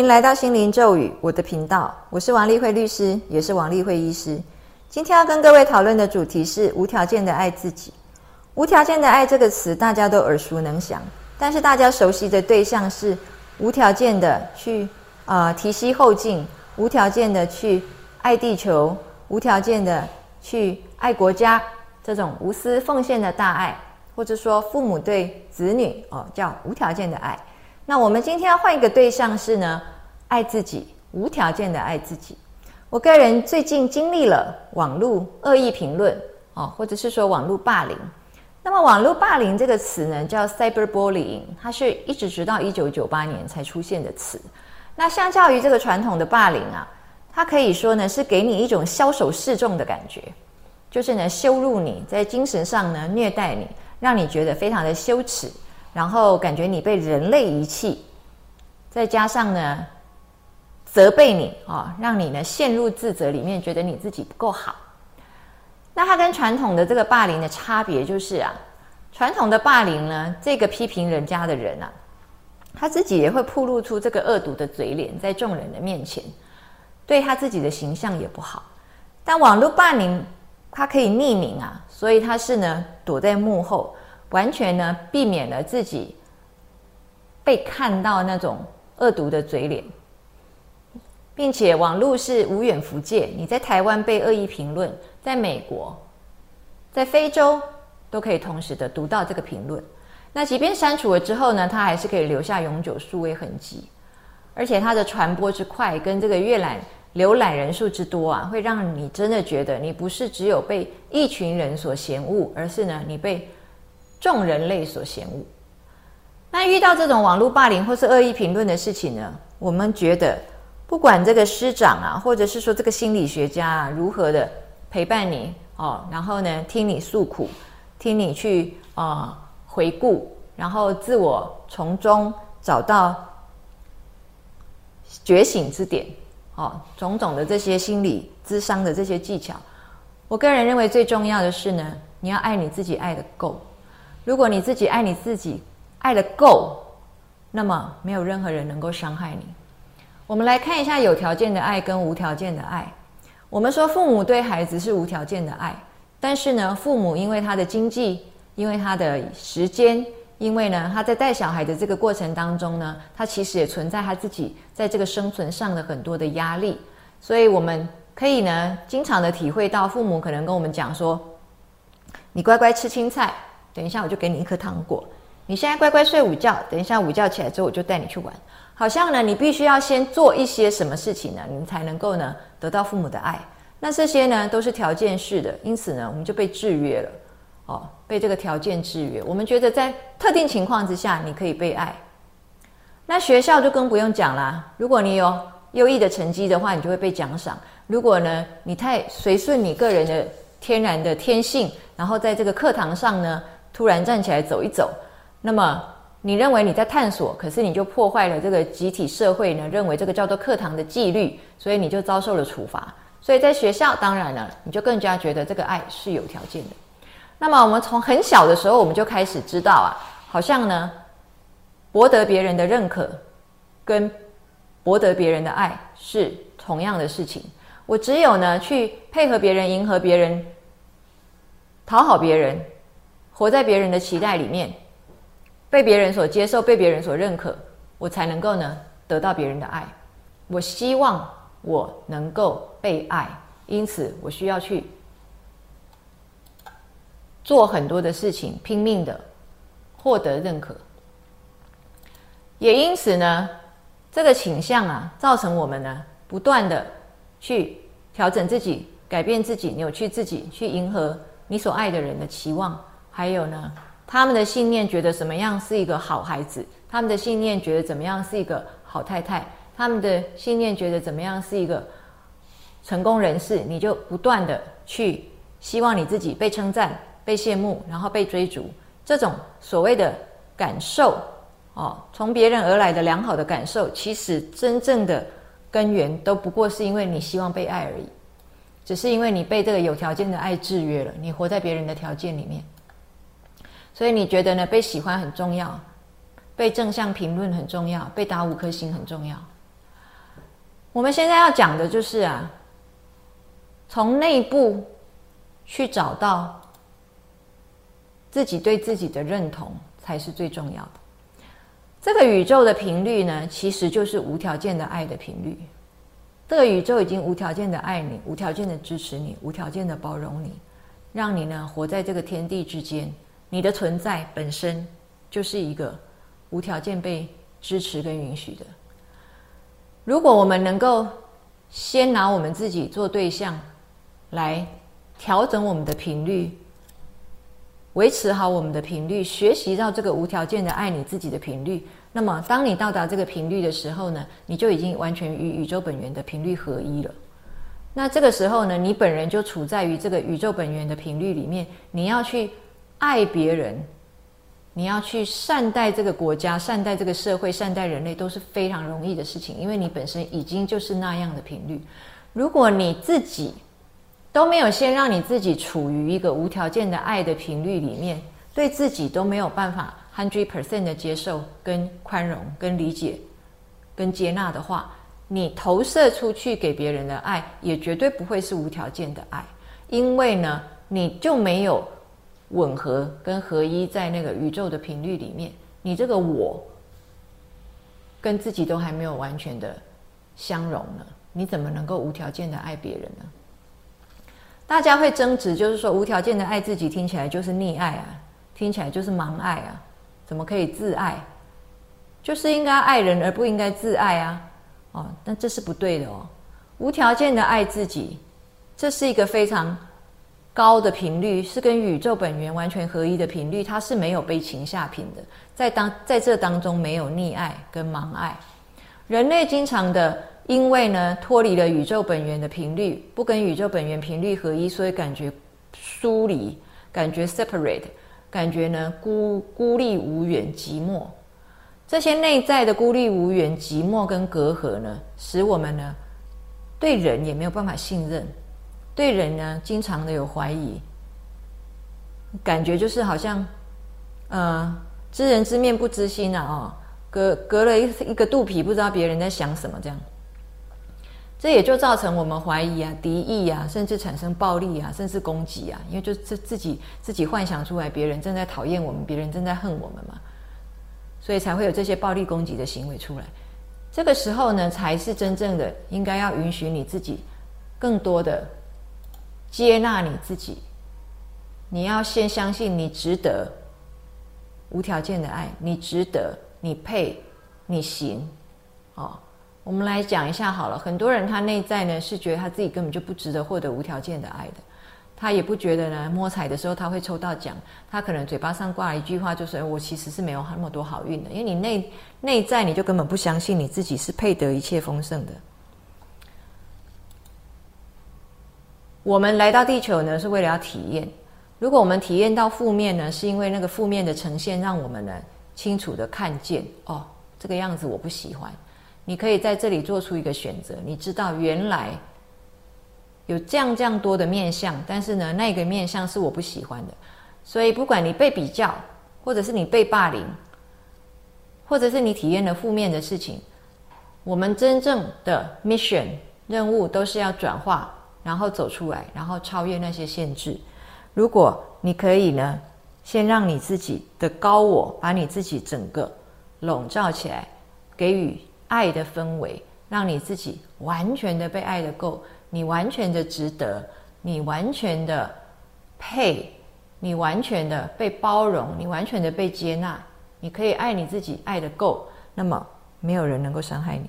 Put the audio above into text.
迎来到心灵咒语我的频道，我是王丽慧律师，也是王丽慧医师。今天要跟各位讨论的主题是无条件的爱自己。无条件的爱这个词大家都耳熟能详，但是大家熟悉的对象是无条件的去啊提膝后进，无条件的去爱地球，无条件的去爱国家，这种无私奉献的大爱，或者说父母对子女哦叫无条件的爱。那我们今天要换一个对象是呢，爱自己，无条件的爱自己。我个人最近经历了网络恶意评论哦，或者是说网络霸凌。那么网络霸凌这个词呢，叫 cyberbullying，它是一直直到一九九八年才出现的词。那相较于这个传统的霸凌啊，它可以说呢是给你一种枭首示众的感觉，就是呢羞辱你在精神上呢虐待你，让你觉得非常的羞耻。然后感觉你被人类遗弃，再加上呢责备你啊，让你呢陷入自责里面，觉得你自己不够好。那它跟传统的这个霸凌的差别就是啊，传统的霸凌呢，这个批评人家的人啊，他自己也会暴露出这个恶毒的嘴脸在众人的面前，对他自己的形象也不好。但网络霸凌它可以匿名啊，所以他是呢躲在幕后。完全呢避免了自己被看到那种恶毒的嘴脸，并且网络是无远弗届，你在台湾被恶意评论，在美国、在非洲都可以同时的读到这个评论。那即便删除了之后呢，它还是可以留下永久数位痕迹，而且它的传播之快跟这个阅览浏览人数之多啊，会让你真的觉得你不是只有被一群人所嫌恶，而是呢你被。众人类所嫌恶。那遇到这种网络霸凌或是恶意评论的事情呢？我们觉得，不管这个师长啊，或者是说这个心理学家啊，如何的陪伴你哦，然后呢，听你诉苦，听你去啊回顾，然后自我从中找到觉醒之点哦，种种的这些心理咨商的这些技巧，我个人认为最重要的是呢，你要爱你自己，爱的够。如果你自己爱你自己，爱的够，那么没有任何人能够伤害你。我们来看一下有条件的爱跟无条件的爱。我们说父母对孩子是无条件的爱，但是呢，父母因为他的经济，因为他的时间，因为呢他在带小孩的这个过程当中呢，他其实也存在他自己在这个生存上的很多的压力。所以我们可以呢，经常的体会到父母可能跟我们讲说：“你乖乖吃青菜。”等一下，我就给你一颗糖果。你现在乖乖睡午觉，等一下午觉起来之后，我就带你去玩。好像呢，你必须要先做一些什么事情呢，你才能够呢得到父母的爱。那这些呢都是条件式的，因此呢，我们就被制约了。哦，被这个条件制约。我们觉得在特定情况之下，你可以被爱。那学校就更不用讲啦。如果你有优异的成绩的话，你就会被奖赏。如果呢，你太随顺你个人的天然的天性，然后在这个课堂上呢。突然站起来走一走，那么你认为你在探索，可是你就破坏了这个集体社会呢？认为这个叫做课堂的纪律，所以你就遭受了处罚。所以在学校，当然了，你就更加觉得这个爱是有条件的。那么我们从很小的时候，我们就开始知道啊，好像呢，博得别人的认可，跟博得别人的爱是同样的事情。我只有呢去配合别人，迎合别人，讨好别人。活在别人的期待里面，被别人所接受，被别人所认可，我才能够呢得到别人的爱。我希望我能够被爱，因此我需要去做很多的事情，拼命的获得认可。也因此呢，这个倾向啊，造成我们呢不断的去调整自己、改变自己、扭曲自己，去迎合你所爱的人的期望。还有呢，他们的信念觉得什么样是一个好孩子？他们的信念觉得怎么样是一个好太太？他们的信念觉得怎么样是一个成功人士？你就不断的去希望你自己被称赞、被羡慕，然后被追逐。这种所谓的感受哦，从别人而来的良好的感受，其实真正的根源都不过是因为你希望被爱而已，只是因为你被这个有条件的爱制约了，你活在别人的条件里面。所以你觉得呢？被喜欢很重要，被正向评论很重要，被打五颗星很重要。我们现在要讲的就是啊，从内部去找到自己对自己的认同，才是最重要的。这个宇宙的频率呢，其实就是无条件的爱的频率。这个宇宙已经无条件的爱你，无条件的支持你，无条件的包容你，让你呢活在这个天地之间。你的存在本身就是一个无条件被支持跟允许的。如果我们能够先拿我们自己做对象，来调整我们的频率，维持好我们的频率，学习到这个无条件的爱你自己的频率，那么当你到达这个频率的时候呢，你就已经完全与宇宙本源的频率合一了。那这个时候呢，你本人就处在于这个宇宙本源的频率里面，你要去。爱别人，你要去善待这个国家、善待这个社会、善待人类，都是非常容易的事情，因为你本身已经就是那样的频率。如果你自己都没有先让你自己处于一个无条件的爱的频率里面，对自己都没有办法 hundred percent 的接受、跟宽容、跟理解、跟接纳的话，你投射出去给别人的爱，也绝对不会是无条件的爱，因为呢，你就没有。吻合跟合一在那个宇宙的频率里面，你这个我跟自己都还没有完全的相融呢，你怎么能够无条件的爱别人呢？大家会争执，就是说无条件的爱自己听起来就是溺爱啊，听起来就是盲爱啊，怎么可以自爱？就是应该爱人而不应该自爱啊！哦，但这是不对的哦，无条件的爱自己，这是一个非常。高的频率是跟宇宙本源完全合一的频率，它是没有被情下品的，在当在这当中没有溺爱跟盲爱。人类经常的因为呢脱离了宇宙本源的频率，不跟宇宙本源频率合一，所以感觉疏离，感觉 separate，感觉呢孤孤立无援、寂寞。这些内在的孤立无援、寂寞跟隔阂呢，使我们呢对人也没有办法信任。对人呢，经常的有怀疑，感觉就是好像，呃，知人知面不知心啊，哦，隔隔了一一个肚皮，不知道别人在想什么，这样，这也就造成我们怀疑啊、敌意啊，甚至产生暴力啊，甚至攻击啊，因为就自自己自己幻想出来，别人正在讨厌我们，别人正在恨我们嘛，所以才会有这些暴力攻击的行为出来。这个时候呢，才是真正的应该要允许你自己更多的。接纳你自己，你要先相信你值得无条件的爱，你值得，你配，你行。哦，我们来讲一下好了。很多人他内在呢是觉得他自己根本就不值得获得无条件的爱的，他也不觉得呢摸彩的时候他会抽到奖，他可能嘴巴上挂一句话，就是我其实是没有那么多好运的，因为你内内在你就根本不相信你自己是配得一切丰盛的。我们来到地球呢，是为了要体验。如果我们体验到负面呢，是因为那个负面的呈现，让我们呢清楚的看见哦，这个样子我不喜欢。你可以在这里做出一个选择，你知道原来有这样这样多的面相，但是呢，那个面相是我不喜欢的。所以，不管你被比较，或者是你被霸凌，或者是你体验了负面的事情，我们真正的 mission 任务都是要转化。然后走出来，然后超越那些限制。如果你可以呢，先让你自己的高我把你自己整个笼罩起来，给予爱的氛围，让你自己完全的被爱的够，你完全的值得，你完全的配，你完全的被包容，你完全的被接纳，你可以爱你自己爱的够，那么没有人能够伤害你。